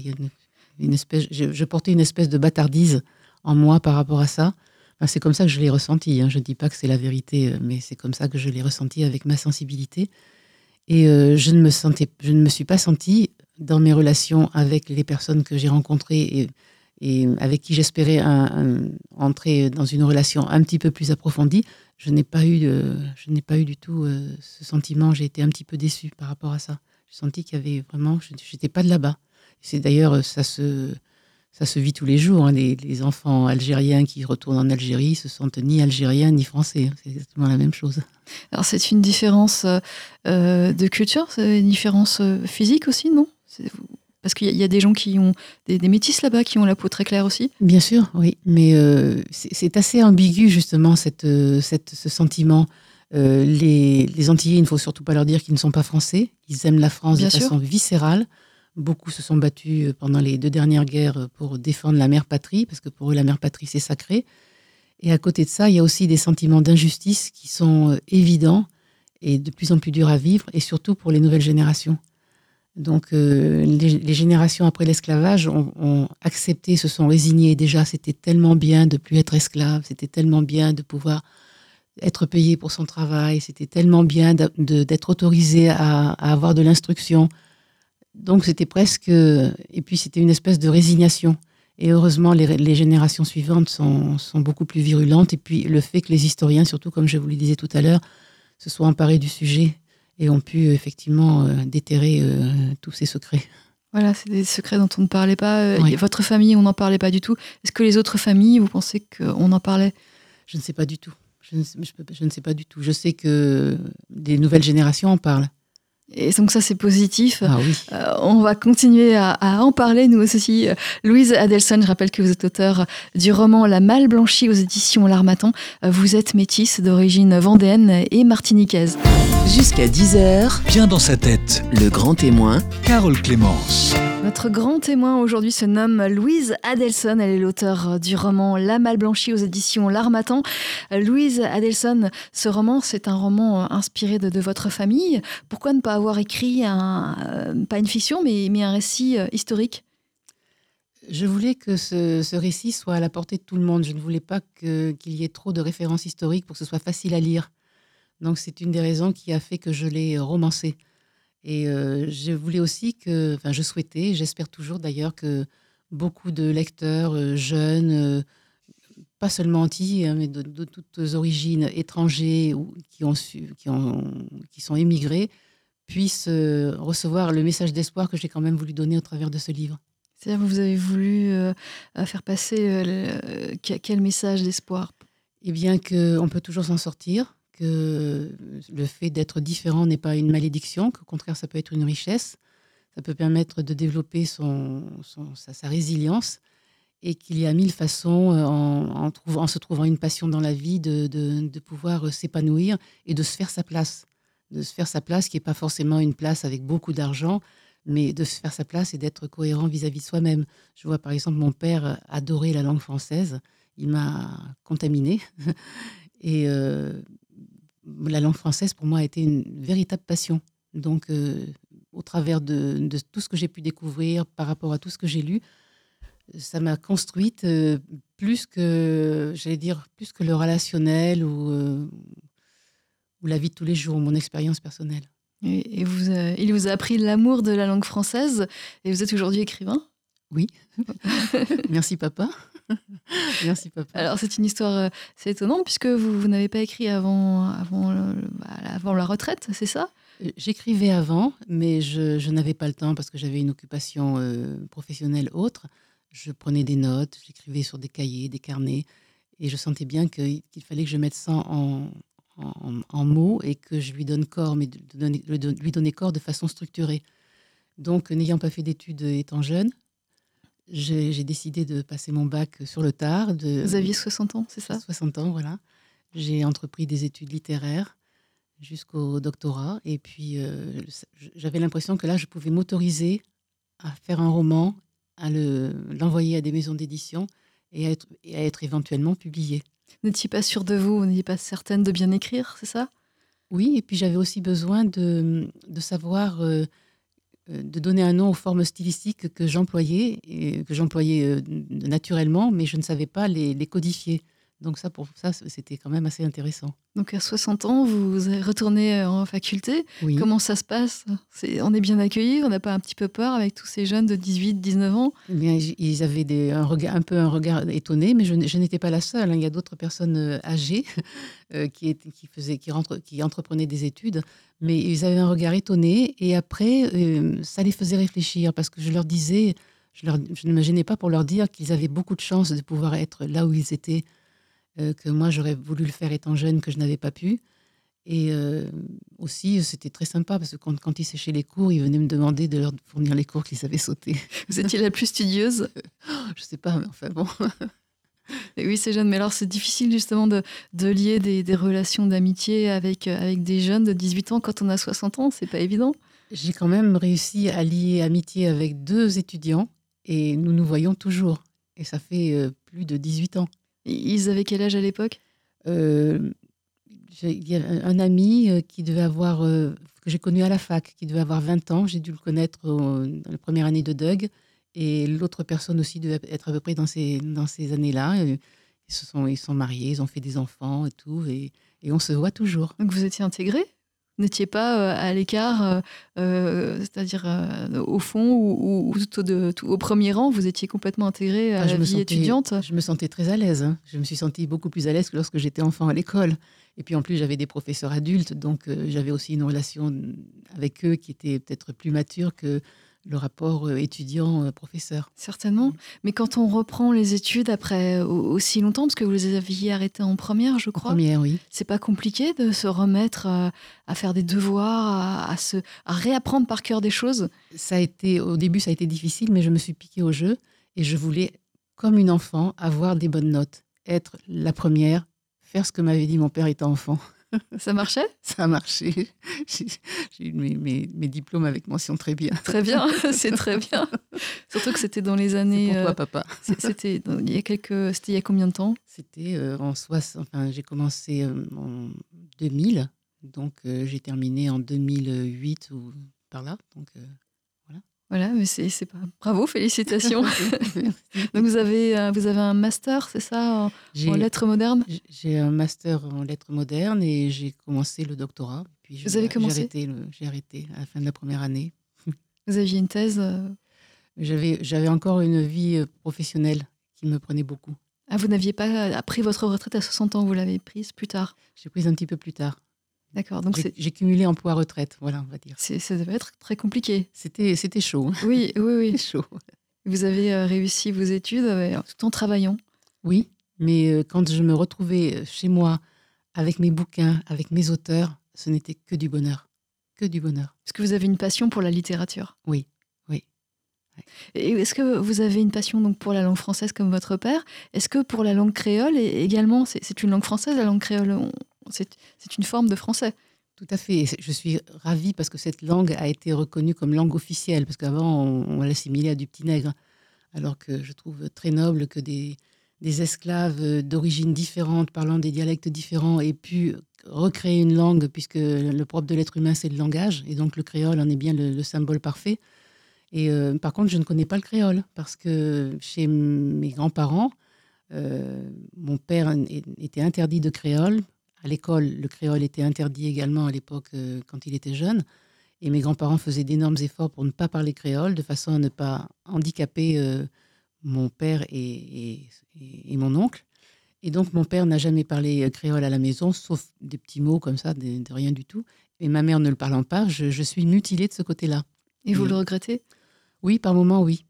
une, espèce, je, portais une espèce de bâtardise en moi par rapport à ça. C'est comme ça que je l'ai ressenti. hein. Je ne dis pas que c'est la vérité, mais c'est comme ça que je l'ai ressenti avec ma sensibilité. Et je, ne me sentais, je ne me suis pas sentie dans mes relations avec les personnes que j'ai rencontrées et, avec qui j'espérais entrer dans une relation un petit peu plus approfondie. Je n'ai pas eu, je n'ai pas eu du tout euh, ce sentiment. J'ai été un petit peu déçue par rapport à ça. J'ai senti qu'il y avait vraiment, je n'étais pas de là-bas. C'est d'ailleurs euh, ça se, ça se vit tous les jours. hein. Les, enfants algériens qui retournent en Algérie se sentent ni algériens ni français. hein. C'est exactement la même chose. Alors, c'est une différence euh, de culture, c'est une différence physique aussi, non? Parce qu'il y, a- il y a des gens qui ont des, des métis là-bas qui ont la peau très claire aussi. Bien sûr, oui, mais euh, c'est assez ambigu justement cette, euh, cette- ce sentiment. Euh, les, les Antillais, il ne faut surtout pas leur dire qu'ils ne sont pas français. Ils aiment la France Bien de sûr. façon viscérale. Beaucoup se sont battus pendant les deux dernières guerres pour défendre la mère patrie, parce que pour eux, la mère patrie, c'est sacré. Et à côté de ça, il y a aussi des sentiments d'injustice qui sont évidents et de plus en plus durs à vivre, et surtout pour les nouvelles générations. Donc, euh, les, générations après l'esclavage ont, accepté, se sont résignées. Déjà, c'était tellement bien de plus être esclave, c'était tellement bien de pouvoir être payé pour son travail, c'était tellement bien d'être autorisé à, avoir de l'instruction. Donc, c'était presque. Et puis, c'était une espèce de résignation. Et heureusement, les, les générations suivantes sont, sont beaucoup plus virulentes. Et puis, le fait que les historiens, surtout comme je vous le disais tout à l'heure, se soient emparés du sujet et ont pu effectivement euh, déterrer euh, tous ces secrets. Voilà, c'est des secrets dont on ne parlait pas. Euh, Oui. Votre famille, on n'en parlait pas du tout. Est-ce que les autres familles, vous pensez qu'on en parlait? Je ne sais pas du tout. Je ne sais, je peux- je ne sais pas du tout. Je sais que des nouvelles générations en parlent. Et donc ça, c'est positif. Ah oui. Euh, on va continuer à, à en parler, nous aussi. Euh, Louise Adelson, je rappelle que vous êtes auteur du roman La Malle Blanchie aux éditions L'Armatan. Euh, Vous êtes métisse d'origine vendéenne et martiniquaise. Jusqu'à 10h, Bien dans sa tête, le grand témoin, Carole Clémence. Notre grand témoin aujourd'hui se nomme Louise Adelson. Elle est l'auteur du roman La Malle Blanchie aux éditions L'Armatan. Louise Adelson, ce roman, c'est un roman euh, inspiré de, votre famille. Pourquoi ne pas avoir écrit un, euh, pas une fiction, mais, un récit euh, historique? Je voulais que ce, récit soit à la portée de tout le monde. Je ne voulais pas qu'il y ait trop de références historiques pour que ce soit facile à lire. Donc c'est une des raisons qui a fait que je l'ai romancé. Et euh, je voulais aussi que, enfin je souhaitais, j'espère toujours d'ailleurs que beaucoup de lecteurs euh, jeunes, euh, pas seulement antillais, hein, mais de, de toutes origines, étrangers ou qui, ont su, qui, ont, qui sont émigrés, puissent recevoir le message d'espoir que j'ai quand même voulu donner au travers de ce livre. C'est-à-dire que vous avez voulu faire passer quel message d'espoir? Eh bien, qu'on peut toujours s'en sortir, que le fait d'être différent n'est pas une malédiction, qu'au contraire, ça peut être une richesse. Ça peut permettre de développer son, sa, résilience et qu'il y a mille façons, euh, en, trouvant- en se trouvant une passion dans la vie, de, de- pouvoir euh, s'épanouir et de se faire sa place. De se faire sa place qui n'est pas forcément une place avec beaucoup d'argent, mais de se faire sa place et d'être cohérent vis-à-vis de soi-même. Je vois par exemple mon père adorer la langue française. il m'a contaminée. <laughs> Et euh, la langue française, pour moi, a été une véritable passion. Donc, euh, au travers de, tout ce que j'ai pu découvrir par rapport à tout ce que j'ai lu, ça m'a construite euh, plus que, j'allais dire, plus que le relationnel ou, euh, ou la vie de tous les jours, mon expérience personnelle. Et, il vous a appris l'amour de la langue française et vous êtes aujourd'hui écrivain? Oui. <laughs> Merci papa. <laughs> Merci papa. Alors c'est une histoire, euh, c'est étonnant puisque vous, vous n'avez pas écrit avant, avant, le- avant la retraite, c'est ça? Euh, J'écrivais avant, mais je, je n'avais pas le temps parce que j'avais une occupation euh, professionnelle autre. Je prenais des notes, j'écrivais sur des cahiers, des carnets, et je sentais bien qu'il fallait que je mette ça en, en, en mots et que je lui donne corps, mais de, de donner- de lui donner corps de façon structurée. Donc, n'ayant pas fait d'études étant jeune, j'ai décidé de passer mon bac sur le tard. De, Vous aviez 60 ans, c'est ça? 60 ans, voilà. J'ai entrepris des études littéraires jusqu'au doctorat. Et puis, euh, j'avais l'impression que là, je pouvais m'autoriser à faire un roman, à le- l'envoyer à des maisons d'édition et à, être, et à être éventuellement publié. N'étiez pas sûre de vous, vous n'étiez pas certaine de bien écrire, c'est ça? Oui, et puis j'avais aussi besoin de, de savoir, euh, de donner un nom aux formes stylistiques que j'employais, que j'employais euh, naturellement, mais je ne savais pas les codifier. Donc ça, pour ça, c'était quand même assez intéressant. Donc à 60 ans, vous êtes retourné en faculté. Oui. Comment ça se passe? On est bien accueillis, on n'a pas un petit peu peur avec tous ces jeunes de 18, 19 ans? Eh bien, ils avaient des, un, regard, un peu un regard étonné, mais je, n'étais pas la seule. hein. Il y a d'autres personnes euh, âgées <laughs> euh, qui, étaient- qui, faisaient, qui, rentre- qui entreprenaient des études, mais ils avaient un regard étonné. Et après, euh, ça les faisait réfléchir parce que je leur disais, je, leur, je ne me gênais pas pour leur dire qu'ils avaient beaucoup de chance de pouvoir être là où ils étaient, euh, que moi j'aurais voulu le faire étant jeune, que je n'avais pas pu. Et euh, aussi, c'était très sympa parce que quand, quand ils séchaient les cours, ils venaient me demander de leur fournir les cours qu'ils avaient sautés. Vous étiez la plus studieuse? <laughs> Je sais pas, mais enfin bon. <laughs> Et oui, c'est jeune, mais alors c'est difficile justement de, de lier des, des relations d'amitié avec, euh, avec des jeunes de 18 ans quand on a 60 ans, c'est pas évident. J'ai quand même réussi à lier amitié avec deux étudiants et nous nous voyons toujours. Et ça fait euh, plus de 18 ans. Ils avaient quel âge à l'époque? Euh, un ami euh, qui devait avoir, euh, que j'ai connu à la fac, qui devait avoir 20 ans. J'ai dû le connaître au- dans la première année de Doug. Et l'autre personne aussi devait être à peu près dans ces, dans ces années-là. Ils se sont, ils sont mariés, ils ont fait des enfants et tout. Et, et on se voit toujours. Donc vous étiez intégrés? N'étiez pas euh, à l'écart, euh, euh, c'est-à-dire au fond ou, ou- ou tout, au, de- tout au premier rang, vous étiez complètement intégré à Ah, la vie sentais- étudiante Je me sentais très à l'aise. hein. Je me suis sentie beaucoup plus à l'aise que lorsque j'étais enfant à l'école. Et puis en plus, j'avais des professeurs adultes, donc j'avais aussi une relation avec eux qui était peut-être plus mature que le rapport euh, étudiant-professeur. Certainement. Mais quand on reprend les études après au- aussi longtemps, parce que vous les aviez arrêtées en première, je crois, Première, oui. c'est pas compliqué de se remettre euh, à faire des devoirs, à, à se, à réapprendre par cœur des choses? Ça a été, au début, ça a été difficile, mais je me suis piquée au jeu et je voulais, comme une enfant, avoir des bonnes notes, être la première, faire ce que m'avait dit mon père étant enfant. <laughs> <laughs> Ça marchait? Ça a marché. <laughs> J'ai eu mes, mes- mes diplômes avec mention très bien. Très bien, <laughs> c'est très bien. Surtout que c'était dans les années. pour toi, euh, papa? c'était il y a quelques. C'était il y a combien de temps? C'était euh, en 60. Enfin, j'ai commencé euh, en 2000, donc euh, j'ai terminé en 2008 ou par là. Donc, Voilà, mais c'est pas. Bravo, félicitations. <laughs> <laughs> Donc vous avez euh, vous avez un master, c'est ça, en, lettres modernes? J'ai- un master en lettres modernes et j'ai commencé le doctorat. Puis je- Vous avez j'ai commencé? J'ai arrêté à la fin de la première année. <laughs> Vous aviez une thèse. euh, J'avais j'avais encore une vie euh, professionnelle qui me prenait beaucoup. Ah, vous n'aviez pas appris votre retraite à 60 ans, vous l'avez prise plus tard? J'ai pris un petit peu plus tard. D'accord, donc J'ai cumulé emploi-retraite, voilà, on va dire. ça devait être très compliqué. C'était c'était chaud. <laughs> Oui, oui, oui. Chaud. Vous avez euh, réussi vos études euh, tout en travaillant. Oui, mais euh, quand je me retrouvais chez moi avec mes bouquins, avec mes auteurs, ce n'était que du bonheur. Que du bonheur. Parce que vous avez une passion pour la littérature. Oui, oui. Et est-ce que vous avez une passion donc pour la langue française comme votre père? Est-ce que pour la langue créole et également, c'est c'est une langue française, la langue créole? On- C'est une forme de français. Tout à fait. Je suis ravie parce que cette langue a été reconnue comme langue officielle, parce qu'avant, on, l'assimilait à du petit nègre. Alors que je trouve très noble que des, esclaves euh, d'origine différente, parlant des dialectes différents, aient pu recréer une langue, puisque le propre de l'être humain, c'est le langage, et donc le créole en est bien le, le symbole parfait. Et euh, par contre, je ne connais pas le créole, parce que chez mes grands-parents, euh, mon père était interdit de créole. À l'école, le créole était interdit également à l'époque euh, quand il était jeune. Et mes grands-parents faisaient d'énormes efforts pour ne pas parler créole, de façon à ne pas handicaper euh, mon père et, et, et, mon oncle. Et donc, mon père n'a jamais parlé créole à la maison, sauf des petits mots comme ça, de, de rien du tout. Et ma mère ne le parlant pas, je, je suis mutilée de ce côté-là. Et vous le regrettez? Oui, par moments, oui.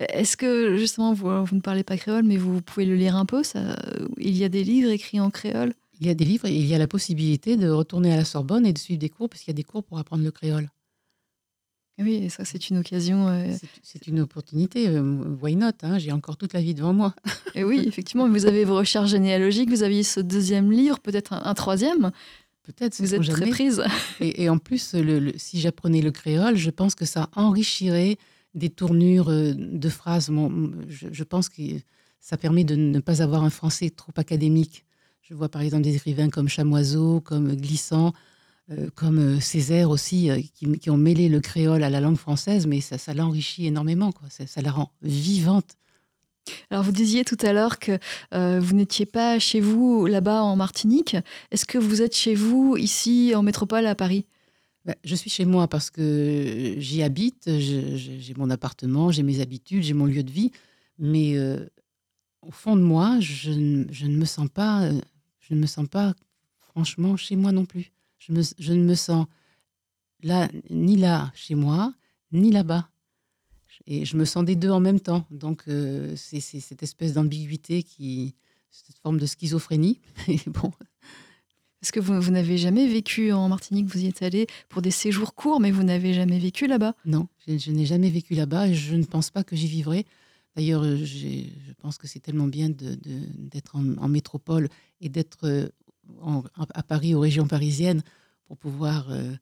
Est-ce que justement vous, vous, ne parlez pas créole, mais vous pouvez le lire un peu ça, Il y a des livres écrits en créole? Il y a des livres et il y a la possibilité de retourner à la Sorbonne et de suivre des cours, parce qu'il y a des cours pour apprendre le créole. Oui, et ça c'est une occasion. Euh... C'est une opportunité. Euh, why not hein J'ai encore toute la vie devant moi. <laughs> Et oui, effectivement, vous avez vos recherches généalogiques, vous aviez ce deuxième livre, peut-être un, un, troisième. Peut-être. Vous êtes jamais. très prise. Et, et en plus, le, le, si j'apprenais le créole, je pense que ça enrichirait des tournures euh, de phrases. Je, pense que ça permet de ne pas avoir un français trop académique. Je vois par exemple des écrivains comme Chamoiseau, comme Glissant, euh, comme Césaire aussi, euh, qui, ont mêlé le créole à la langue française, mais ça, l'enrichit énormément, quoi. Ça, la rend vivante. Alors vous disiez tout à l'heure que euh, vous n'étiez pas chez vous là-bas en Martinique. Est-ce que vous êtes chez vous ici en métropole à Paris? Je suis chez moi parce que j'y habite, j'ai mon appartement, j'ai mes habitudes, j'ai mon lieu de vie, mais euh, au fond de moi, je, ne me sens pas, je ne me sens pas franchement chez moi non plus. Je, ne me sens là ni là chez moi, ni là-bas. Et je me sens des deux en même temps. Donc euh, c'est cette espèce d'ambiguïté qui, cette forme de schizophrénie. <laughs> Bon, parce que vous, n'avez jamais vécu en Martinique, vous y êtes allé pour des séjours courts, mais vous n'avez jamais vécu là-bas? Non, je, n'ai jamais vécu là-bas et je ne pense pas que j'y vivrai. D'ailleurs, je pense que c'est tellement bien d'être en, métropole et d'être à Paris, aux régions parisiennes, pour pouvoir euh,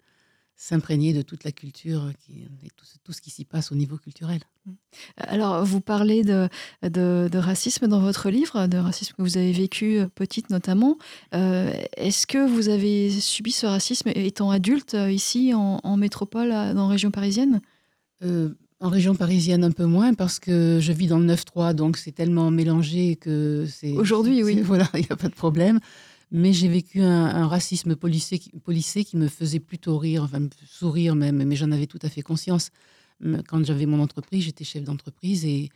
s'imprégner de toute la culture qui, et tout, tout ce qui s'y passe au niveau culturel. Alors, vous parlez de, de, de, racisme dans votre livre, de racisme que vous avez vécu petite notamment. Euh, Est-ce que vous avez subi ce racisme étant adulte ici en, en métropole, dans la région parisienne? Euh, En région parisienne, un peu moins, parce que je vis dans le 9-3, donc c'est tellement mélangé que c'est. Aujourd'hui, oui. <laughs> Voilà, il n'y a pas de problème. Mais j'ai vécu un, racisme policé, qui me faisait plutôt rire, enfin sourire même, mais j'en avais tout à fait conscience quand j'avais mon entreprise, j'étais chef d'entreprise et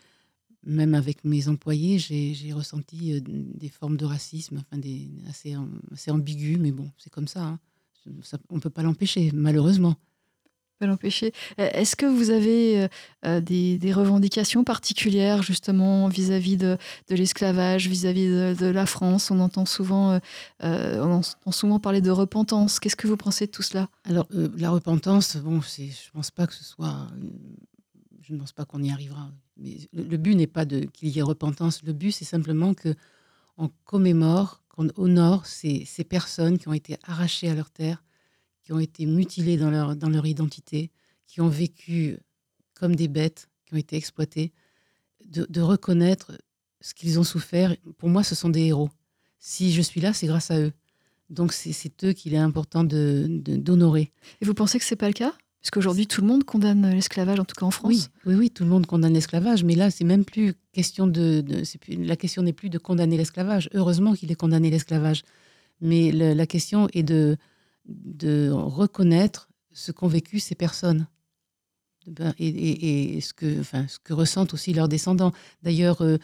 même avec mes employés, j'ai ressenti euh, des formes de racisme, enfin assez ambiguës, mais bon, c'est comme ça, hein. ça. On ne peut pas l'empêcher, malheureusement. L'empêcher. Est-ce que vous avez euh, des, des, revendications particulières justement vis-à-vis -vis de, de l'esclavage, vis-à-vis de, la France? On entend souvent, euh, on entend souvent parler de repentance. Qu'est-ce que vous pensez de tout cela? Alors euh, la repentance, bon, je ne pense pas que ce soit, je ne pense pas qu'on y arrivera. Mais le, le but n'est pas qu'il y ait repentance. Le but, c'est simplement que on commémore, qu'on honore ces, ces personnes qui ont été arrachées à leur terre qui ont été mutilés dans leur, dans leur identité, qui ont vécu comme des bêtes, qui ont été exploités, de, de reconnaître ce qu'ils ont souffert. Pour moi, ce sont des héros. Si je suis là, c'est grâce à eux. Donc c'est eux qu'il est important d'honorer. De, Et vous pensez que c'est pas le cas? Parce qu'aujourd'hui, tout le monde condamne l'esclavage, en tout cas en France. Oui, oui, oui tout le monde condamne l'esclavage, mais là, c'est même plus question de. de plus, la question n'est plus de condamner l'esclavage. Heureusement qu'il est condamné l'esclavage. Mais le, la question est de, de reconnaître ce qu'ont vécu ces personnes et, et, et, ce, que, enfin, ce que ressentent aussi leurs descendants. D'ailleurs, euh,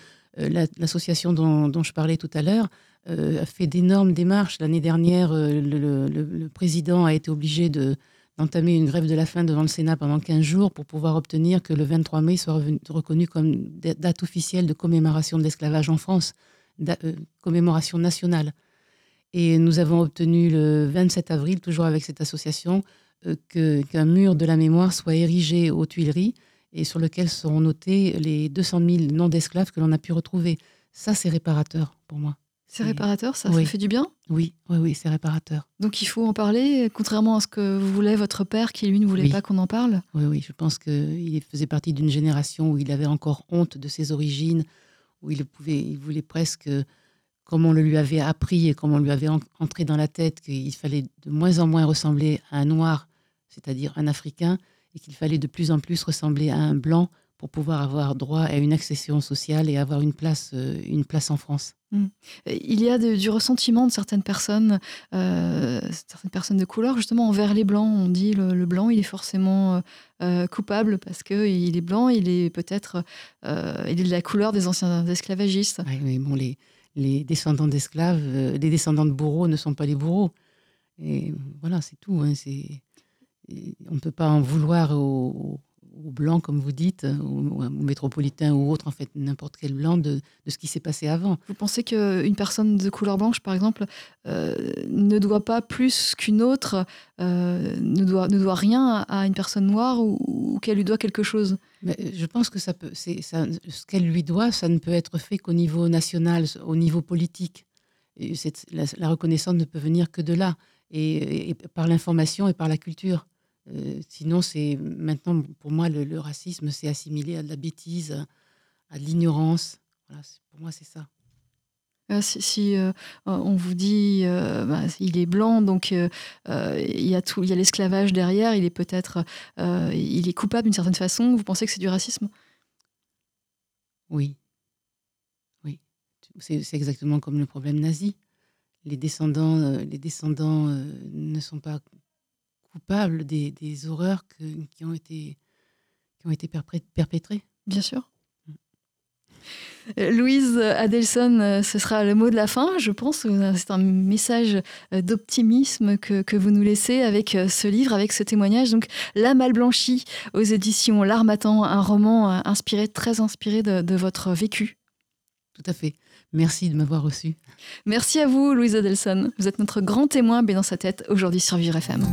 l'association dont, dont je parlais tout à l'heure euh, a fait d'énormes démarches. L'année dernière, euh, le, le, président a été obligé de, d'entamer une grève de la faim devant le Sénat pendant 15 jours pour pouvoir obtenir que le 23 mai soit reconnu comme date officielle de commémoration de l'esclavage en France, euh, commémoration nationale. Et nous avons obtenu le 27 avril, toujours avec cette association, euh, qu'un qu mur de la mémoire soit érigé aux Tuileries et sur lequel seront notés les 200 000 noms d'esclaves que l'on a pu retrouver. Ça, c'est réparateur pour moi. C'est réparateur, ça, oui. ça fait du bien? Oui, oui, oui, c'est réparateur. Donc il faut en parler, contrairement à ce que voulait votre père, qui lui ne voulait oui. pas qu'on en parle? Oui, oui, je pense qu'il faisait partie d'une génération où il avait encore honte de ses origines, où il pouvait, il voulait presque, comme on le lui avait appris et comme on lui avait entré dans la tête, qu'il fallait de moins en moins ressembler à un noir, c'est-à-dire un africain, et qu'il fallait de plus en plus ressembler à un blanc pour pouvoir avoir droit à une accession sociale et avoir une place, euh, une place en France. Hmm. Il y a du ressentiment de certaines personnes, euh, certaines personnes de couleur, justement envers les blancs. On dit le, le blanc, il est forcément euh, coupable parce que il est blanc, il est peut-être, il est de la couleur des anciens esclavagistes. Oui, mais bon, les, les descendants d'esclaves, les descendants de bourreaux ne sont pas les bourreaux. Et voilà, c'est tout. Hein, on ne peut pas en vouloir aux, blancs, comme vous dites, aux, métropolitains ou autres, en fait, n'importe quel blanc de, ce qui s'est passé avant. Vous pensez qu'une personne de couleur blanche, par exemple, euh, ne doit pas plus qu'une autre, euh, ne, doit, ne doit rien à une personne noire ou, qu'elle lui doit quelque chose? Mais Je pense que ça peut, ce qu'elle lui doit, ça ne peut être fait qu'au niveau national, au niveau politique. La, reconnaissance ne peut venir que de là, et par l'information et par la culture. Euh, sinon, c'est maintenant, pour moi, le, racisme, c'est assimilé à de la bêtise, à de l'ignorance. Voilà, pour moi, c'est ça. Euh, si, euh, on vous dit bah, il est blanc, donc il y a tout, il y a l'esclavage derrière, il est peut-être, il est coupable d'une certaine façon. Vous pensez que c'est du racisme? Oui, oui. C'est exactement comme le problème nazi. Les descendants, les descendants ne sont pas coupable des, des horreurs qui, ont été, qui ont été perpétrées. Bien sûr. Euh, Louise Adelson, euh, ce sera le mot de la fin, je pense. C'est un message euh, d'optimisme que, que, vous nous laissez avec ce livre, avec ce témoignage. Donc, La Mal Blanchie aux éditions L'Armatan, un roman inspiré, très inspiré de, de, votre vécu. Tout à fait. Merci de m'avoir reçu. Merci à vous, Louise Adelson. Vous êtes notre grand témoin, B dans sa tête, aujourd'hui sur Vivre FM.